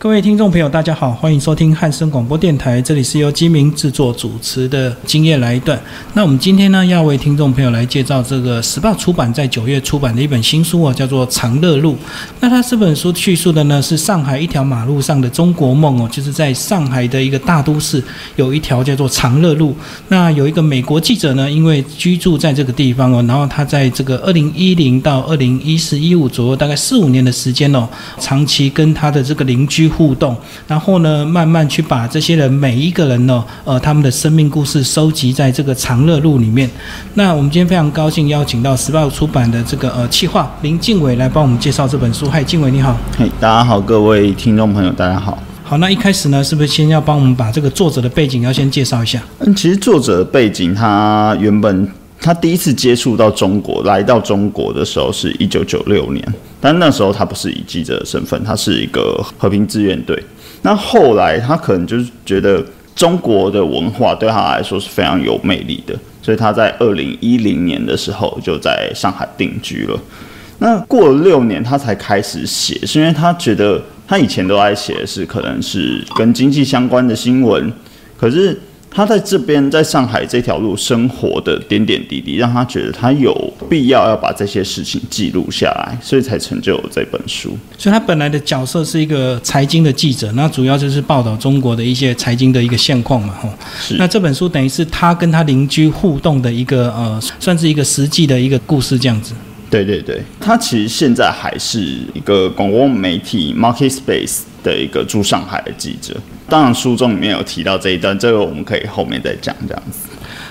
各位听众朋友，大家好，欢迎收听汉声广播电台，这里是由金明制作主持的《今夜来一段》。那我们今天呢，要为听众朋友来介绍这个时报出版在九月出版的一本新书啊，叫做《长乐路》。那它这本书叙述的呢，是上海一条马路上的中国梦哦，就是在上海的一个大都市有一条叫做长乐路。那有一个美国记者呢，因为居住在这个地方哦，然后他在这个二零一零到二零一四一五左右，大概四五年的时间哦，长期跟他的这个邻居。互动，然后呢，慢慢去把这些人每一个人呢，呃，他们的生命故事收集在这个长乐路里面。那我们今天非常高兴邀请到时报出版的这个呃企划林敬伟来帮我们介绍这本书。嗨，敬伟你好。嘿，大家好，各位听众朋友，大家好。好，那一开始呢，是不是先要帮我们把这个作者的背景要先介绍一下？嗯，其实作者的背景，他原本他第一次接触到中国，来到中国的时候是一九九六年。但那时候他不是以记者的身份，他是一个和平志愿队。那后来他可能就是觉得中国的文化对他来说是非常有魅力的，所以他在二零一零年的时候就在上海定居了。那过了六年，他才开始写，是因为他觉得他以前都在写的是可能是跟经济相关的新闻，可是。他在这边在上海这条路生活的点点滴滴，让他觉得他有必要要把这些事情记录下来，所以才成就这本书。所以他本来的角色是一个财经的记者，那主要就是报道中国的一些财经的一个现况嘛，吼。是。那这本书等于是他跟他邻居互动的一个呃，算是一个实际的一个故事这样子。对对对，他其实现在还是一个广播媒体 Market Space 的一个驻上海的记者。当然，书中里面有提到这一段，这个我们可以后面再讲这样子。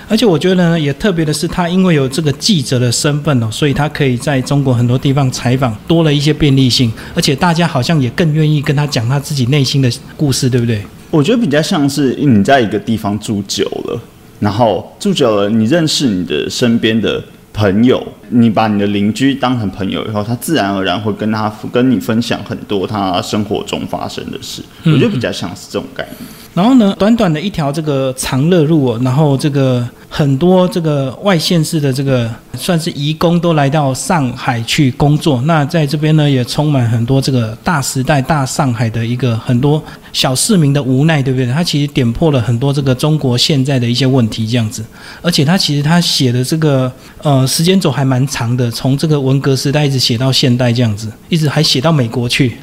而且我觉得呢，也特别的是，他因为有这个记者的身份哦，所以他可以在中国很多地方采访，多了一些便利性。而且大家好像也更愿意跟他讲他自己内心的故事，对不对？我觉得比较像是你在一个地方住久了，然后住久了，你认识你的身边的。朋友，你把你的邻居当成朋友以后，他自然而然会跟他跟你分享很多他生活中发生的事。我觉得比较像是这种概念。然后呢，短短的一条这个长乐路哦，然后这个。很多这个外县市的这个算是移工都来到上海去工作，那在这边呢也充满很多这个大时代大上海的一个很多小市民的无奈，对不对？他其实点破了很多这个中国现在的一些问题，这样子。而且他其实他写的这个呃时间轴还蛮长的，从这个文革时代一直写到现代这样子，一直还写到美国去。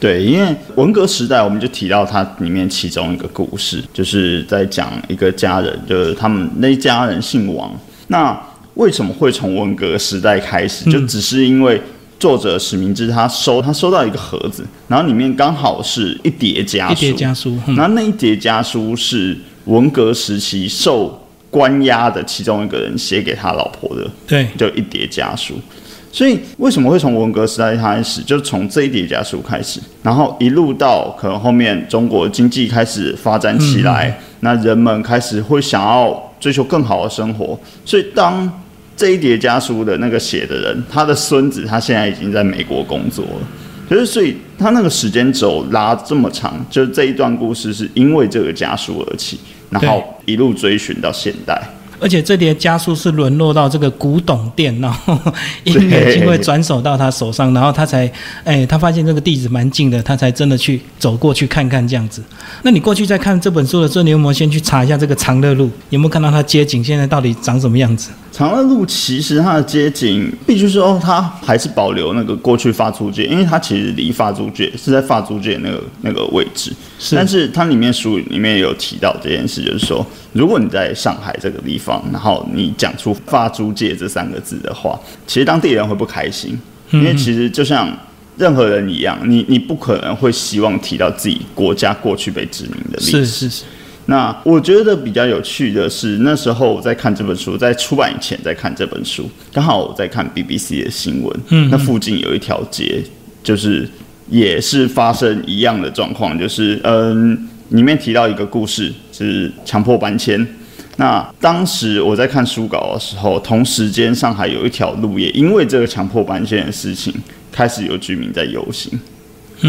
对，因为文革时代，我们就提到它里面其中一个故事，就是在讲一个家人，就是他们那家人姓王。那为什么会从文革时代开始？就只是因为作者史明之他收他收到一个盒子，然后里面刚好是一叠家书，一叠家书。然后那一叠家书是文革时期受关押的其中一个人写给他老婆的，对，就一叠家书。所以为什么会从文革时代开始，就是从这一叠家书开始，然后一路到可能后面中国经济开始发展起来，那人们开始会想要追求更好的生活。所以当这一叠家书的那个写的人，他的孙子他现在已经在美国工作了，就是所以他那个时间轴拉这么长，就是这一段故事是因为这个家书而起，然后一路追寻到现代。而且这叠家书是沦落到这个古董店，然后 因缘机会转手到他手上，然后他才，哎，他发现这个地址蛮近的，他才真的去走过去看看这样子。那你过去在看这本书的时候，你有没有先去查一下这个长乐路，有没有看到它街景现在到底长什么样子？长乐路其实它的街景，必须说它还是保留那个过去发租界，因为它其实离发租界是在发租界那个那个位置。是，但是它里面书里面有提到这件事，就是说，如果你在上海这个地方，然后你讲出发租界这三个字的话，其实当地人会不开心，因为其实就像任何人一样，你你不可能会希望提到自己国家过去被殖民的历史。是是是。那我觉得比较有趣的是，那时候我在看这本书，在出版以前在看这本书，刚好我在看 BBC 的新闻，嗯，那附近有一条街，就是也是发生一样的状况，就是嗯，里面提到一个故事，是强迫搬迁。那当时我在看书稿的时候，同时间上海有一条路也因为这个强迫搬迁的事情，开始有居民在游行。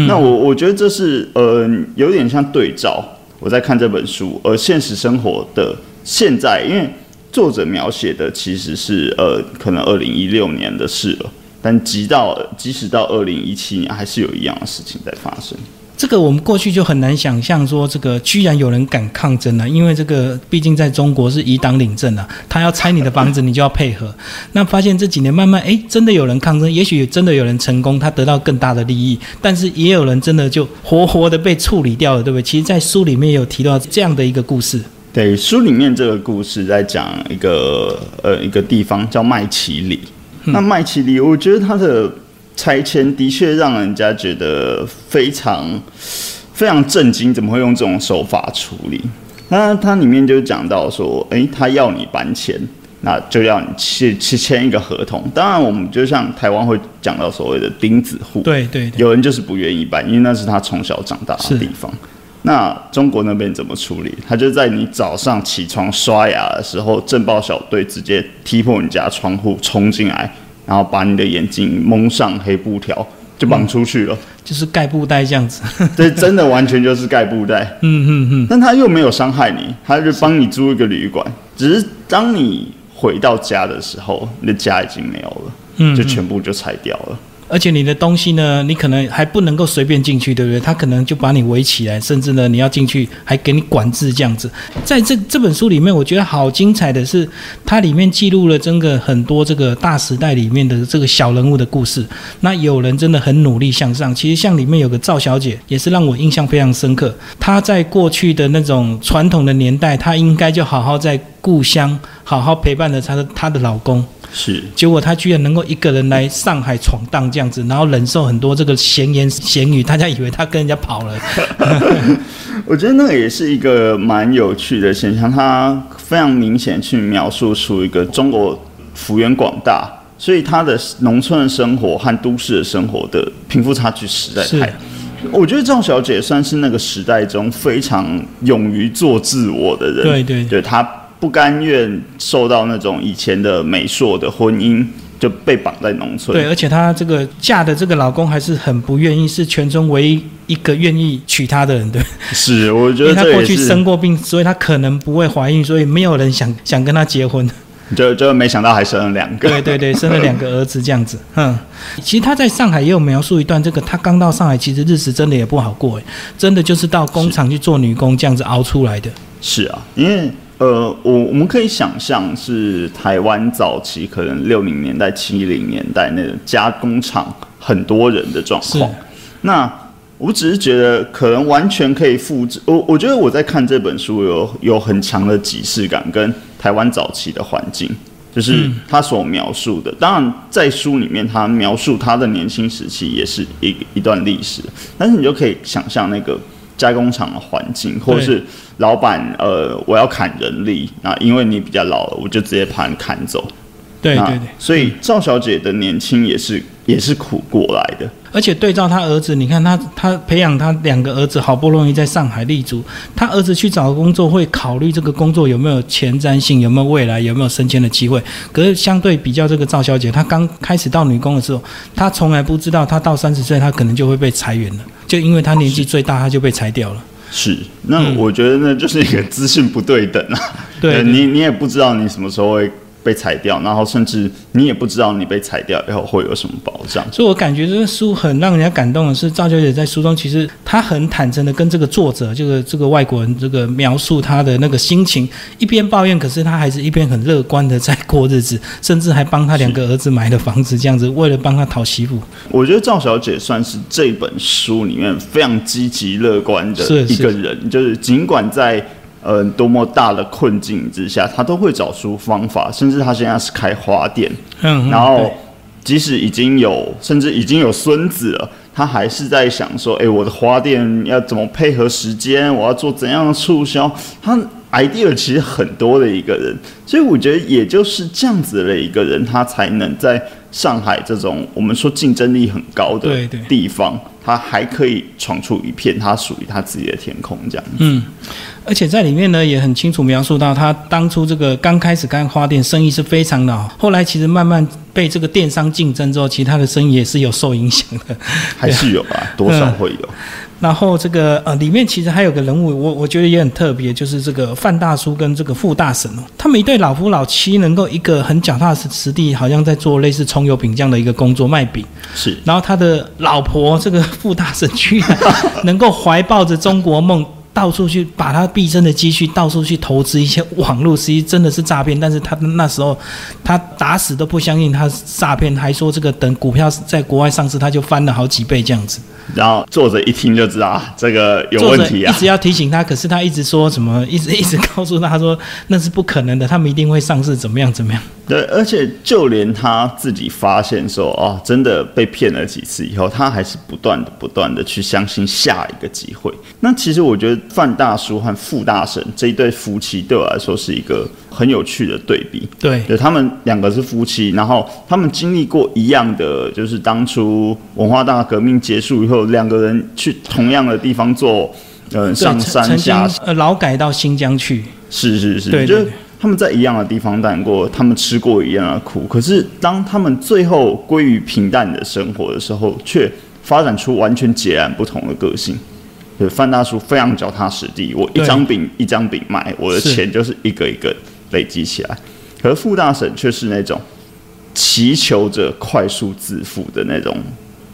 那我我觉得这是呃有点像对照。我在看这本书，而现实生活的现在，因为作者描写的其实是呃，可能二零一六年的事了，但即到即使到二零一七年，还是有一样的事情在发生。这个我们过去就很难想象说，这个居然有人敢抗争啊！因为这个毕竟在中国是以党领政啊，他要拆你的房子，你就要配合。那发现这几年慢慢，哎，真的有人抗争，也许真的有人成功，他得到更大的利益，但是也有人真的就活活的被处理掉了，对不对？其实，在书里面也有提到这样的一个故事。对，书里面这个故事在讲一个呃一个地方叫麦奇里。那麦奇里，我觉得他的拆迁的确让人家觉得非常非常震惊，怎么会用这种手法处理？那它里面就讲到说，诶，他要你搬迁，那就要你去去签一个合同。当然，我们就像台湾会讲到所谓的钉子户，对对，有人就是不愿意搬，因为那是他从小长大的地方。那中国那边怎么处理？他就在你早上起床刷牙的时候，镇暴小队直接踢破你家窗户冲进来，然后把你的眼睛蒙上黑布条，就绑出去了。就是盖布袋这样子。对，真的完全就是盖布袋。嗯嗯嗯。但他又没有伤害你，他就帮你租一个旅馆。只是当你回到家的时候，你的家已经没有了，嗯，就全部就拆掉了。而且你的东西呢，你可能还不能够随便进去，对不对？他可能就把你围起来，甚至呢，你要进去还给你管制这样子。在这这本书里面，我觉得好精彩的是，它里面记录了真的很多这个大时代里面的这个小人物的故事。那有人真的很努力向上。其实像里面有个赵小姐，也是让我印象非常深刻。她在过去的那种传统的年代，她应该就好好在故乡好好陪伴着她的她的老公。是，结果他居然能够一个人来上海闯荡这样子，然后忍受很多这个闲言闲语，大家以为他跟人家跑了。我觉得那个也是一个蛮有趣的现象，他非常明显去描述出一个中国幅员广大，所以他的农村的生活和都市的生活的贫富差距实在太。我觉得赵小姐算是那个时代中非常勇于做自我的人。对对，对她。不甘愿受到那种以前的美硕的婚姻，就被绑在农村。对，而且她这个嫁的这个老公还是很不愿意，是全村唯一一个愿意娶她的人，对。是，我觉得她过去生过病，所以她可能不会怀孕，所以没有人想想跟她结婚。就就没想到还生了两个。对对对，生了两个儿子这样子。嗯，其实她在上海也有描述一段，这个她刚到上海，其实日子真的也不好过，真的就是到工厂去做女工这样子熬出来的。是啊，因为。呃，我我们可以想象是台湾早期可能六零年代、七零年代那种加工厂很多人的状况。那我只是觉得可能完全可以复制。我我觉得我在看这本书有有很强的即视感，跟台湾早期的环境，就是他所描述的。当然，在书里面他描述他的年轻时期也是一一段历史，但是你就可以想象那个。加工厂的环境，或者是老板，呃，我要砍人力，那因为你比较老了，我就直接把你砍走。对对对，所以赵小姐的年轻也是也是苦过来的。而且对照他儿子，你看他他培养他两个儿子，好不容易在上海立足，他儿子去找工作会考虑这个工作有没有前瞻性，有没有未来，有没有升迁的机会。可是相对比较这个赵小姐，她刚开始到女工的时候，她从来不知道，她到三十岁，她可能就会被裁员了，就因为她年纪最大，她就被裁掉了。是，那我觉得呢就是一个资讯不对等啊。对，你你也不知道你什么时候会。被裁掉，然后甚至你也不知道你被裁掉以后会有什么保障。所以我感觉这个书很让人家感动的是，赵小姐在书中其实她很坦诚的跟这个作者，这个这个外国人这个描述她的那个心情，一边抱怨，可是她还是一边很乐观的在过日子，甚至还帮她两个儿子买了房子，这样子为了帮他讨媳妇。我觉得赵小姐算是这本书里面非常积极乐观的一个人，就是尽管在。呃，多么大的困境之下，他都会找出方法。甚至他现在是开花店，嗯，然后即使已经有，甚至已经有孙子了，他还是在想说：，哎，我的花店要怎么配合时间？我要做怎样的促销？他 idea 其实很多的一个人，所以我觉得，也就是这样子的一个人，他才能在上海这种我们说竞争力很高的地方，他还可以闯出一片他属于他自己的天空，这样子。嗯。而且在里面呢，也很清楚描述到他当初这个刚开始开花店，生意是非常的好。后来其实慢慢被这个电商竞争之后，其他的生意也是有受影响的，还是有啊，多少会有。然后这个呃，里面其实还有个人物，我我觉得也很特别，就是这个范大叔跟这个傅大婶哦，他们一对老夫老妻，能够一个很脚踏实地，好像在做类似葱油饼这样的一个工作卖饼。是，然后他的老婆这个傅大婶居然能够怀抱着中国梦。到处去把他毕生的积蓄到处去投资一些网络，实际真的是诈骗。但是他那时候他打死都不相信他是诈骗，还说这个等股票在国外上市，他就翻了好几倍这样子。然后作者一听就知道这个有问题啊，一直要提醒他，可是他一直说什么，一直一直告诉他说那是不可能的，他们一定会上市，怎么样怎么样。对，而且就连他自己发现说哦，真的被骗了几次以后，他还是不断的、不断的去相信下一个机会。那其实我觉得范大叔和傅大婶这一对夫妻对我来说是一个很有趣的对比。对，对他们两个是夫妻，然后他们经历过一样的，就是当初文化大革命结束以后，两个人去同样的地方做，呃，上山下呃劳改到新疆去。是是是，对对。他们在一样的地方待过，他们吃过一样的苦，可是当他们最后归于平淡的生活的时候，却发展出完全截然不同的个性。对，范大叔非常脚踏实地，我一张饼一张饼卖，我的钱就是一个一个累积起来。可是傅大婶却是那种祈求着快速致富的那种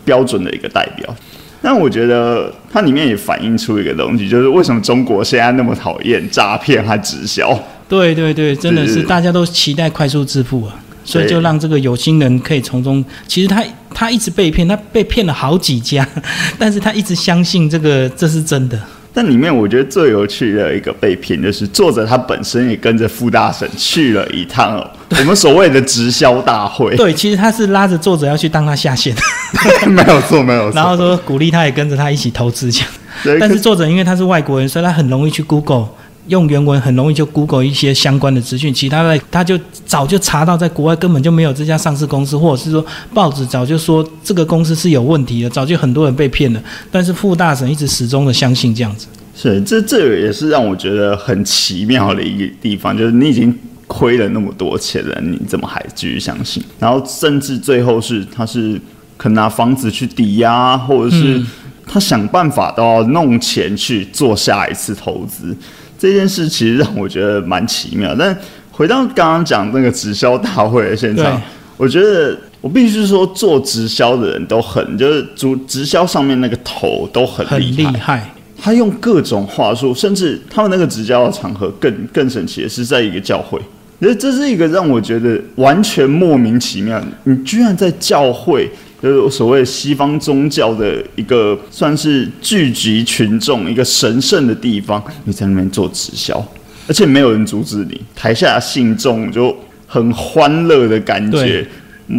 标准的一个代表。但我觉得它里面也反映出一个东西，就是为什么中国现在那么讨厌诈骗和直销。对对对，真的是大家都期待快速致富啊，所以就让这个有心人可以从中。其实他他一直被骗，他被骗了好几家，但是他一直相信这个这是真的。但里面我觉得最有趣的一个被骗，就是作者他本身也跟着傅大婶去了一趟哦，我们所谓的直销大会。对，其实他是拉着作者要去当他下线，没有错，没有错。然后说鼓励他也跟着他一起投资这样。但是作者因为他是外国人，所以他很容易去 Google。用原文很容易就 Google 一些相关的资讯，其他的他就早就查到，在国外根本就没有这家上市公司，或者是说报纸早就说这个公司是有问题的，早就很多人被骗了。但是傅大神一直始终的相信这样子。是，这这也是让我觉得很奇妙的一个地方，就是你已经亏了那么多钱了，你怎么还继续相信？然后甚至最后是他是可拿房子去抵押，或者是他想办法都要弄钱去做下一次投资。这件事其实让我觉得蛮奇妙，但回到刚刚讲那个直销大会的现场，我觉得我必须说，做直销的人都很，就是直直销上面那个头都很厉害，他用各种话术，甚至他们那个直销的场合更更神奇的是在一个教会，觉得这是一个让我觉得完全莫名其妙，你居然在教会。就是所谓西方宗教的一个算是聚集群众、一个神圣的地方，你在那边做直销，而且没有人阻止你，台下信众就很欢乐的感觉，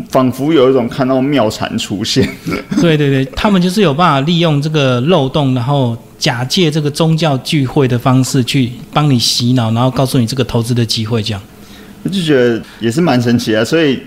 仿佛有一种看到妙禅出现。对对对，他们就是有办法利用这个漏洞，然后假借这个宗教聚会的方式去帮你洗脑，然后告诉你这个投资的机会，这样我就觉得也是蛮神奇啊，所以。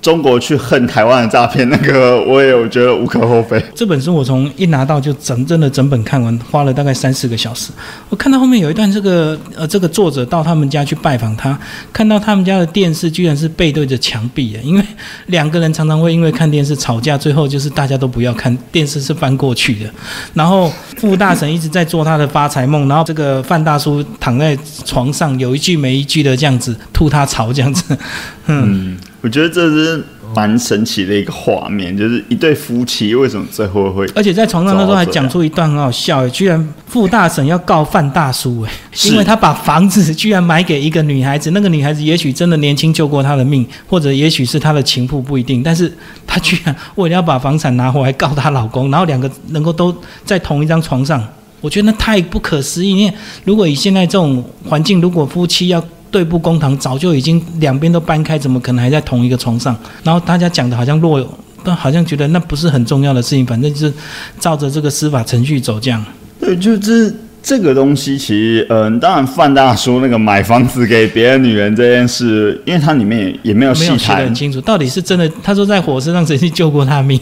中国去恨台湾的诈骗，那个我也有觉得无可厚非。这本书我从一拿到就整真的整本看完，花了大概三四个小时。我看到后面有一段，这个呃，这个作者到他们家去拜访他，看到他们家的电视居然是背对着墙壁的，因为两个人常常会因为看电视吵架，最后就是大家都不要看电视，是翻过去的。然后傅大神一直在做他的发财梦，然后这个范大叔躺在床上，有一句没一句的这样子吐他槽这样子，嗯。我觉得这是蛮神奇的一个画面，就是一对夫妻为什么最后会，而且在床上的时候还讲出一段很好笑，居然傅大婶要告范大叔，哎，因为他把房子居然买给一个女孩子，那个女孩子也许真的年轻救过他的命，或者也许是他的情妇不一定，但是他居然为了要把房产拿回来告她老公，然后两个能够都在同一张床上，我觉得那太不可思议。因为如果以现在这种环境，如果夫妻要对簿公堂，早就已经两边都搬开，怎么可能还在同一个床上？然后大家讲的好像若有，但好像觉得那不是很重要的事情，反正就是照着这个司法程序走这样。对，就是这个东西，其实，嗯，当然范大叔那个买房子给别的女人这件事，因为他里面也也没有细谈很清楚，到底是真的。他说在火车上曾经救过他命。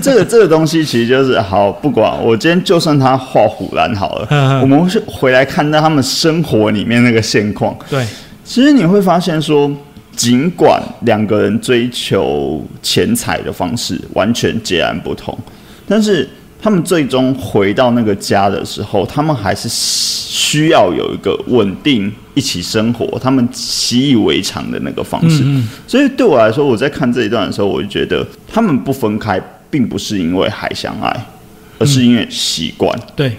这个这个东西其实就是好，不管我今天就算他画虎兰好了，我们是回来看到他们生活里面那个现况。对，其实你会发现说，尽管两个人追求钱财的方式完全截然不同，但是。他们最终回到那个家的时候，他们还是需要有一个稳定一起生活，他们习以为常的那个方式。所以对我来说，我在看这一段的时候，我就觉得他们不分开，并不是因为还相爱，而是因为习惯。对，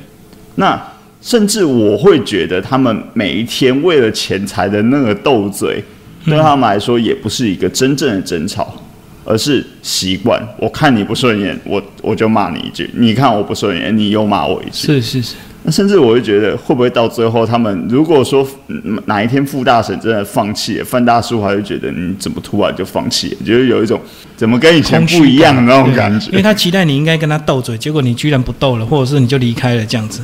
那甚至我会觉得，他们每一天为了钱财的那个斗嘴，对他们来说也不是一个真正的争吵。而是习惯，我看你不顺眼，我我就骂你一句；你看我不顺眼，你又骂我一句。是是是。那甚至我会觉得，会不会到最后，他们如果说哪一天傅大婶真的放弃了，范大叔还会觉得你怎么突然就放弃？了？就是有一种怎么跟以前不一样的那种感觉。因为他期待你应该跟他斗嘴，结果你居然不斗了，或者是你就离开了这样子。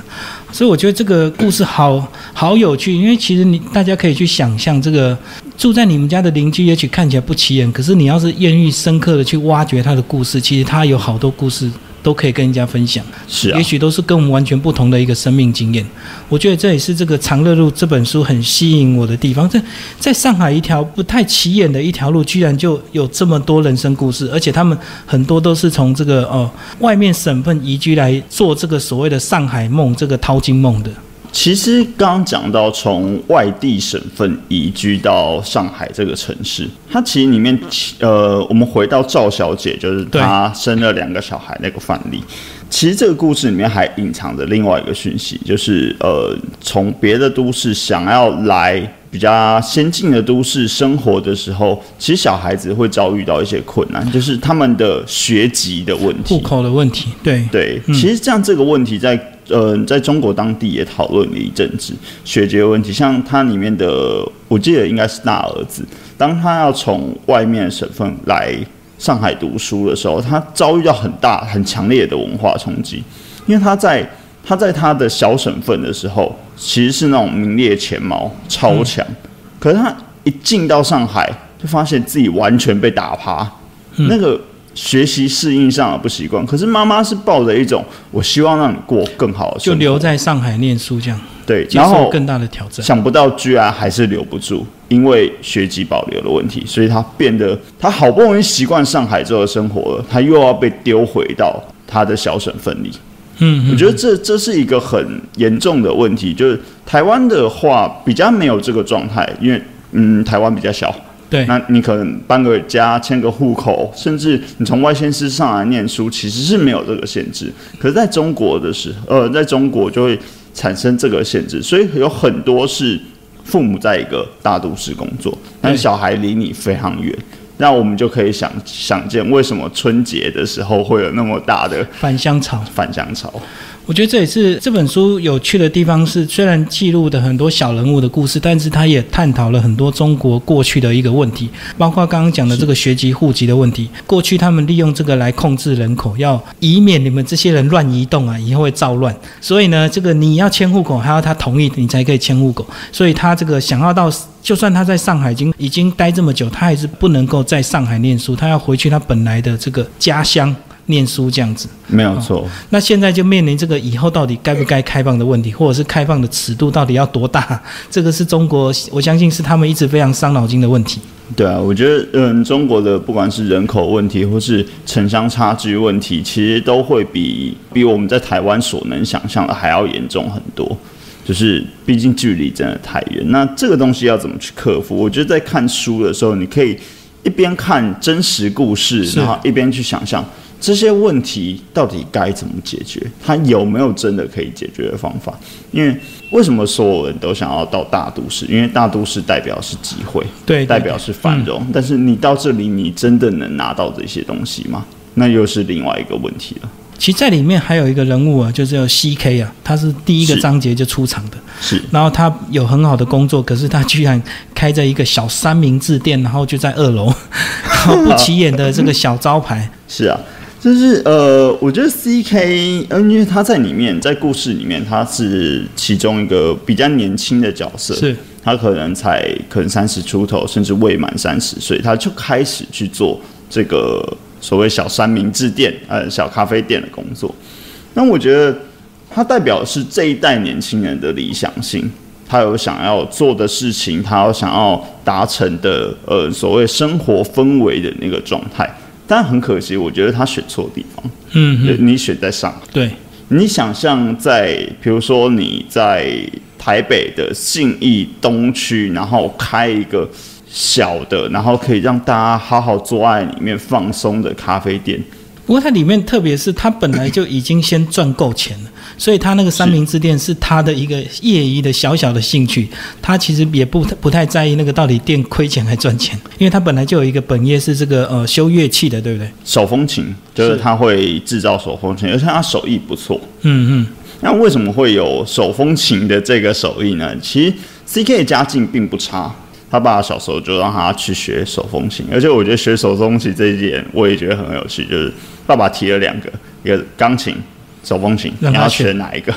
所以我觉得这个故事好好有趣，因为其实你大家可以去想象，这个住在你们家的邻居，也许看起来不起眼，可是你要是愿意深刻的去挖掘他的故事，其实他有好多故事。都可以跟人家分享，是啊，也许都是跟我们完全不同的一个生命经验。我觉得这也是这个《长乐路》这本书很吸引我的地方。在在上海一条不太起眼的一条路，居然就有这么多人生故事，而且他们很多都是从这个哦外面省份移居来做这个所谓的上海梦，这个淘金梦的。其实刚刚讲到从外地省份移居到上海这个城市，它其实里面，呃，我们回到赵小姐，就是她生了两个小孩那个范例。其实这个故事里面还隐藏着另外一个讯息，就是呃，从别的都市想要来比较先进的都市生活的时候，其实小孩子会遭遇到一些困难，就是他们的学籍的问题、户口的问题。对对，其实这样这个问题在。呃，在中国当地也讨论了一阵子学籍问题，像他里面的，我记得应该是大儿子，当他要从外面省份来上海读书的时候，他遭遇到很大、很强烈的文化冲击，因为他在他在他的小省份的时候，其实是那种名列前茅、超强，可是他一进到上海，就发现自己完全被打趴，那个。学习适应上的不习惯，可是妈妈是抱着一种我希望让你过更好的，就留在上海念书这样，对，然后更大的挑战，想不到居然还是留不住，因为学籍保留的问题，所以他变得他好不容易习惯上海之后的生活了，他又要被丢回到他的小省份里。嗯，我觉得这这是一个很严重的问题，就是台湾的话比较没有这个状态，因为嗯，台湾比较小。对，那你可能搬个家、迁个户口，甚至你从外县市上来念书，其实是没有这个限制。可是在中国的时候，呃，在中国就会产生这个限制，所以有很多是父母在一个大都市工作，但小孩离你非常远，那我们就可以想想见，为什么春节的时候会有那么大的返乡潮？返乡潮。我觉得这也是这本书有趣的地方，是虽然记录的很多小人物的故事，但是他也探讨了很多中国过去的一个问题，包括刚刚讲的这个学籍户籍的问题。过去他们利用这个来控制人口，要以免你们这些人乱移动啊，以后会造乱。所以呢，这个你要迁户口，还要他同意你才可以迁户口。所以他这个想要到，就算他在上海已经已经待这么久，他还是不能够在上海念书，他要回去他本来的这个家乡。念书这样子没有错，那现在就面临这个以后到底该不该开放的问题，或者是开放的尺度到底要多大？这个是中国，我相信是他们一直非常伤脑筋的问题。对啊，我觉得嗯，中国的不管是人口问题，或是城乡差距问题，其实都会比比我们在台湾所能想象的还要严重很多。就是毕竟距离真的太远，那这个东西要怎么去克服？我觉得在看书的时候，你可以一边看真实故事，然后一边去想象。这些问题到底该怎么解决？它有没有真的可以解决的方法？因为为什么所有人都想要到大都市？因为大都市代表是机会，对，代表是繁荣。但是你到这里，你真的能拿到这些东西吗？那又是另外一个问题了。其实在里面还有一个人物啊，就是叫 C.K. 啊，他是第一个章节就出场的。是，然后他有很好的工作，可是他居然开着一个小三明治店，然后就在二楼，然后不起眼的这个小招牌。是啊。就是呃，我觉得 C K，嗯，因为他在里面，在故事里面，他是其中一个比较年轻的角色，是，他可能才可能三十出头，甚至未满三十岁，他就开始去做这个所谓小三明治店，呃，小咖啡店的工作。那我觉得他代表的是这一代年轻人的理想性，他有想要做的事情，他有想要达成的，呃，所谓生活氛围的那个状态。但很可惜，我觉得他选错地方。嗯嗯，你选在上海，对，你想象在，比如说你在台北的信义东区，然后开一个小的，然后可以让大家好好做爱里面放松的咖啡店。不过它里面，特别是它本来就已经先赚够钱了，所以他那个三明治店是他的一个业余的小小的兴趣，他其实也不不太在意那个到底店亏钱还赚钱，因为他本来就有一个本业是这个呃修乐器的，对不对？手风琴就是他会制造手风琴，而且他手艺不错。嗯嗯。那为什么会有手风琴的这个手艺呢？其实 C K 的家境并不差。他爸小时候就让他去学手风琴，而且我觉得学手风琴这一点我也觉得很有趣。就是爸爸提了两个，一个钢琴、手风琴，你要选哪一个？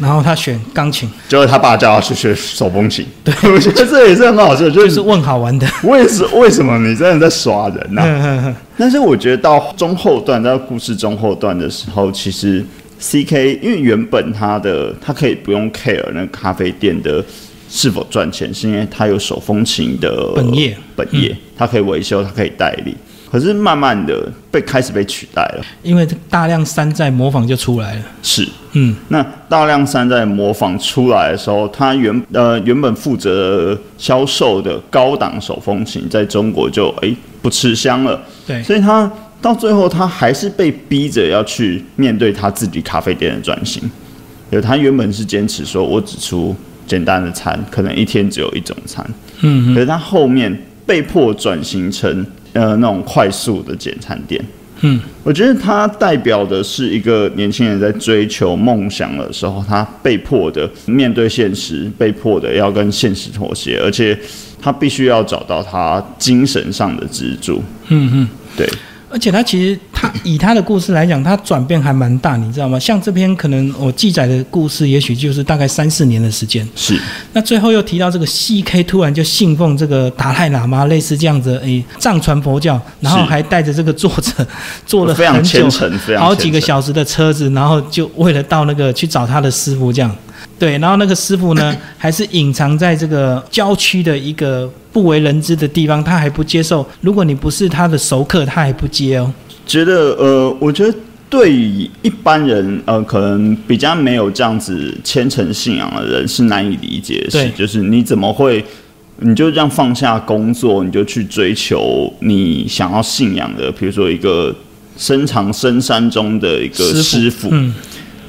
然后他选钢琴，就是他爸叫他去学手风琴。对，我觉得这也是很好笑，就是问好玩的。为什为什么你真的在耍人呢？但是我觉得到中后段，到故事中后段的时候，其实 C K 因为原本他的他可以不用 care 那咖啡店的。是否赚钱，是因为他有手风琴的本业，本业，他可以维修，他可以代理。可是慢慢的被开始被取代了，因为大量山寨模仿就出来了。是，嗯，那大量山寨模仿出来的时候，他原呃原本负责销售的高档手风琴，在中国就哎不吃香了。对，所以他到最后，他还是被逼着要去面对他自己咖啡店的转型。有他原本是坚持说，我只出。简单的餐可能一天只有一种餐，嗯，可是他后面被迫转型成呃那种快速的简餐店，嗯，我觉得它代表的是一个年轻人在追求梦想的时候，他被迫的面对现实，被迫的要跟现实妥协，而且他必须要找到他精神上的支柱，嗯嗯，对。而且他其实他以他的故事来讲，他转变还蛮大，你知道吗？像这篇可能我记载的故事，也许就是大概三四年的时间。是。那最后又提到这个 C.K. 突然就信奉这个达赖喇嘛，类似这样子，诶，藏传佛教，然后还带着这个作者 坐了很久，好几个小时的车子，然后就为了到那个去找他的师傅这样。对，然后那个师傅呢，还是隐藏在这个郊区的一个不为人知的地方，他还不接受。如果你不是他的熟客，他还不接哦。觉得呃，我觉得对于一般人呃，可能比较没有这样子虔诚信仰的人是难以理解的事，就是你怎么会，你就这样放下工作，你就去追求你想要信仰的，比如说一个深藏深山中的一个师傅。嗯。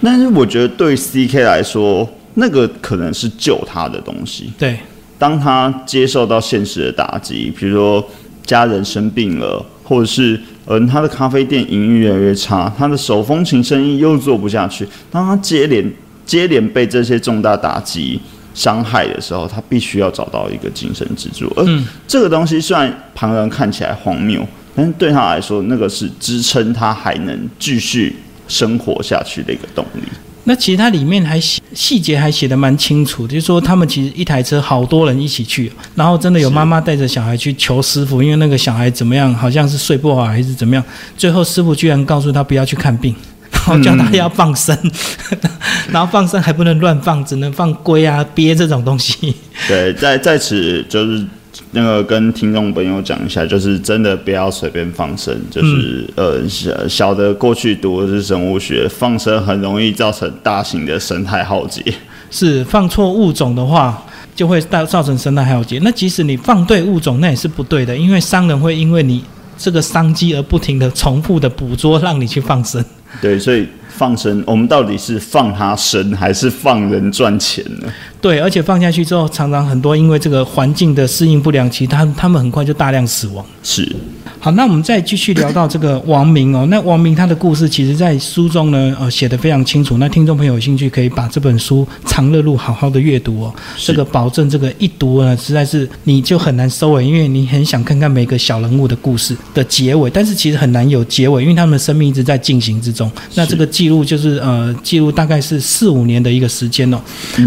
但是我觉得对 C K 来说，那个可能是救他的东西。对，当他接受到现实的打击，比如说家人生病了，或者是嗯他的咖啡店营运越来越差，他的手风琴生意又做不下去，当他接连接连被这些重大打击伤害的时候，他必须要找到一个精神支柱。而这个东西虽然旁人看起来荒谬，但是对他来说，那个是支撑他还能继续。生活下去的一个动力。那其实它里面还细节还写的蛮清楚，就是说他们其实一台车好多人一起去，然后真的有妈妈带着小孩去求师傅，因为那个小孩怎么样，好像是睡不好还是怎么样，最后师傅居然告诉他不要去看病，然后叫他要放生，然后放生还不能乱放，只能放龟啊、鳖这种东西。对，在在此就是。那个跟听众朋友讲一下，就是真的不要随便放生，就是呃小小的过去读的是生物学，放生很容易造成大型的生态浩劫。是放错物种的话，就会造造成生态浩劫。那即使你放对物种，那也是不对的，因为商人会因为你这个商机而不停的重复的捕捉，让你去放生。对，所以。放生，我们到底是放他生还是放人赚钱呢？对，而且放下去之后，常常很多因为这个环境的适应不良，其实他他们很快就大量死亡。是。好，那我们再继续聊到这个王明哦。那王明他的故事，其实在书中呢，呃，写的非常清楚。那听众朋友有兴趣，可以把这本书《长乐路》好好的阅读哦。这个保证，这个一读呢，实在是你就很难收尾，因为你很想看看每个小人物的故事的结尾，但是其实很难有结尾，因为他们的生命一直在进行之中。那这个记录就是呃，记录大概是四五年的一个时间哦。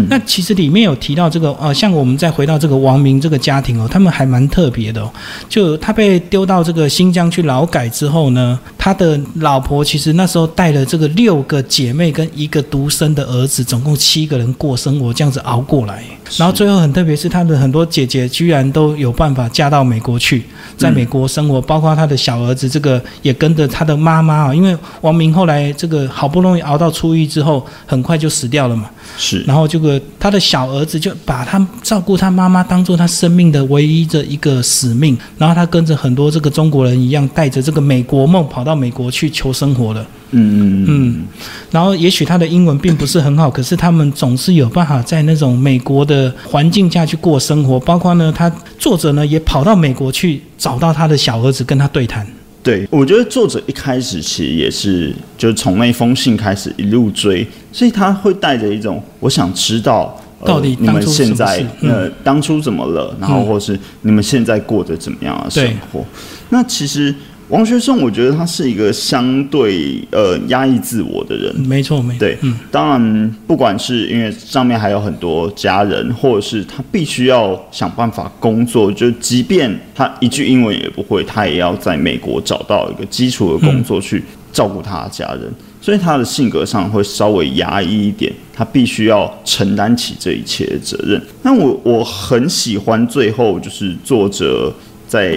那其实里面有提到这个呃，像我们再回到这个王明这个家庭哦，他们还蛮特别的哦，就他被丢到这个。新疆去劳改之后呢，他的老婆其实那时候带了这个六个姐妹跟一个独生的儿子，总共七个人过生活，这样子熬过来。然后最后很特别是他的很多姐姐居然都有办法嫁到美国去，在美国生活，包括他的小儿子这个也跟着他的妈妈啊，因为王明后来这个好不容易熬到初一之后，很快就死掉了嘛。是，然后这个他的小儿子就把他照顾他妈妈当做他生命的唯一的一个使命，然后他跟着很多这个中国人一样，带着这个美国梦跑到美国去求生活了。嗯嗯嗯，然后也许他的英文并不是很好，可是他们总是有办法在那种美国的环境下去过生活。包括呢，他作者呢也跑到美国去找到他的小儿子，跟他对谈。对，我觉得作者一开始其实也是，就是从那封信开始一路追，所以他会带着一种我想知道。到底你们现在呃当初怎么了？然后或是你们现在过得怎么样的生活？那其实。王学胜，我觉得他是一个相对呃压抑自我的人，没错，没错。对，嗯，当然，不管是因为上面还有很多家人，或者是他必须要想办法工作，就即便他一句英文也不会，他也要在美国找到一个基础的工作去照顾他的家人，所以他的性格上会稍微压抑一点，他必须要承担起这一切的责任。那我我很喜欢最后就是作者在。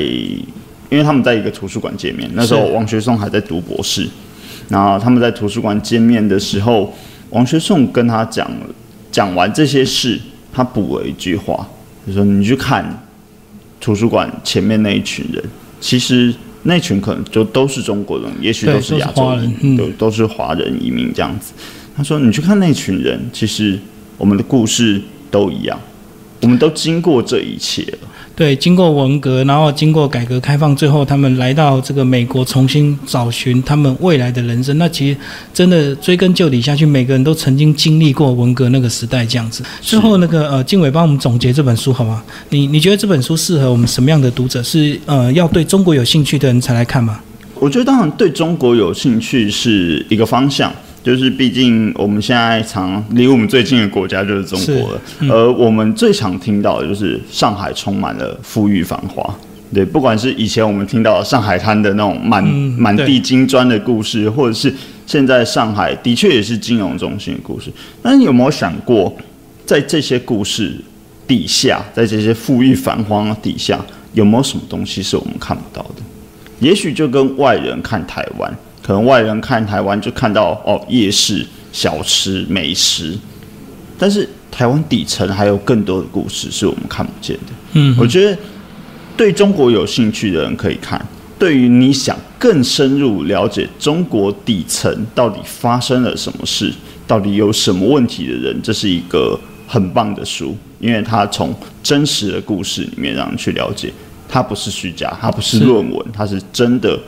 因为他们在一个图书馆见面，那时候王学松还在读博士，然后他们在图书馆见面的时候，王学松跟他讲讲完这些事，他补了一句话，就说：“你去看图书馆前面那一群人，其实那群可能就都是中国人，也许都是亚洲人，都都是华人移民这样子。”他说：“你去看那群人，其实我们的故事都一样，我们都经过这一切了。”对，经过文革，然后经过改革开放，最后他们来到这个美国，重新找寻他们未来的人生。那其实真的追根究底下去，每个人都曾经经历过文革那个时代这样子。最后那个呃，静伟帮我们总结这本书好吗？你你觉得这本书适合我们什么样的读者？是呃，要对中国有兴趣的人才来看吗？我觉得当然对中国有兴趣是一个方向。就是毕竟我们现在常离我们最近的国家就是中国了，而我们最常听到的就是上海充满了富裕繁华。对，不管是以前我们听到上海滩的那种满满地金砖的故事，或者是现在上海的确也是金融中心的故事。那你有没有想过，在这些故事底下，在这些富裕繁华底下，有没有什么东西是我们看不到的？也许就跟外人看台湾。可能外人看台湾就看到哦夜市小吃美食，但是台湾底层还有更多的故事是我们看不见的。嗯，我觉得对中国有兴趣的人可以看，对于你想更深入了解中国底层到底发生了什么事，到底有什么问题的人，这是一个很棒的书，因为它从真实的故事里面让人去了解，它不是虚假，它不是论文，它是真的。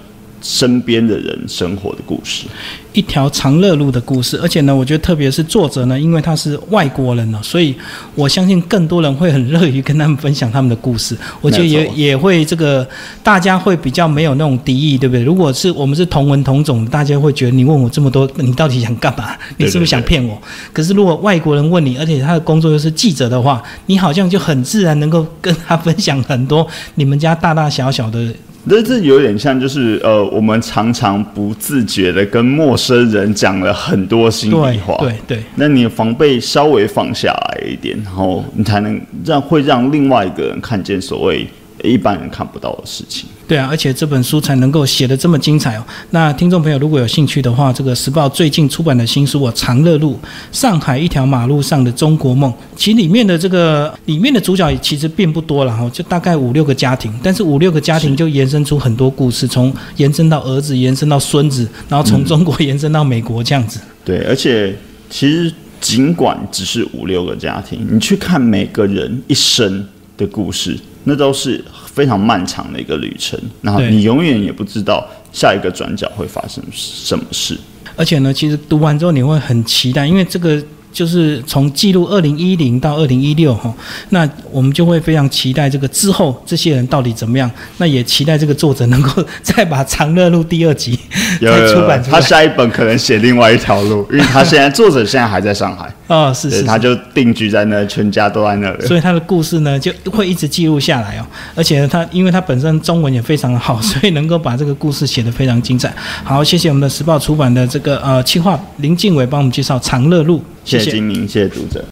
身边的人生活的故事，一条长乐路的故事。而且呢，我觉得特别是作者呢，因为他是外国人呢，所以我相信更多人会很乐于跟他们分享他们的故事。我觉得也也会这个大家会比较没有那种敌意，对不对？如果是我们是同文同种，大家会觉得你问我这么多，你到底想干嘛？你是不是想骗我？可是如果外国人问你，而且他的工作又是记者的话，你好像就很自然能够跟他分享很多你们家大大小小的。这这有点像，就是呃，我们常常不自觉的跟陌生人讲了很多心里话，对对。那你的防备稍微放下来一点，然后你才能让会让另外一个人看见所谓一般人看不到的事情。对啊，而且这本书才能够写得这么精彩哦。那听众朋友如果有兴趣的话，这个时报最近出版的新书《我长乐路：上海一条马路上的中国梦》，其实里面的这个里面的主角其实并不多了哈，就大概五六个家庭，但是五六个家庭就延伸出很多故事，从延伸到儿子，延伸到孙子，然后从中国延伸到美国这样子。对，而且其实尽管只是五六个家庭，你去看每个人一生的故事，那都是。非常漫长的一个旅程，然后你永远也不知道下一个转角会发生什么事。而且呢，其实读完之后你会很期待，因为这个就是从记录二零一零到二零一六哈，那我们就会非常期待这个之后这些人到底怎么样。那也期待这个作者能够 再把《长乐路》第二集再出版出来。他下一本可能写另外一条路，因为他现在作者现在还在上海。哦，是，是，是他就定居在那，全家都在那里。所以他的故事呢就会一直记录下来哦，而且呢，他因为他本身中文也非常的好，所以能够把这个故事写得非常精彩。好，谢谢我们的时报出版的这个呃企划林敬伟帮我们介绍长乐路，谢谢金明，谢谢读者。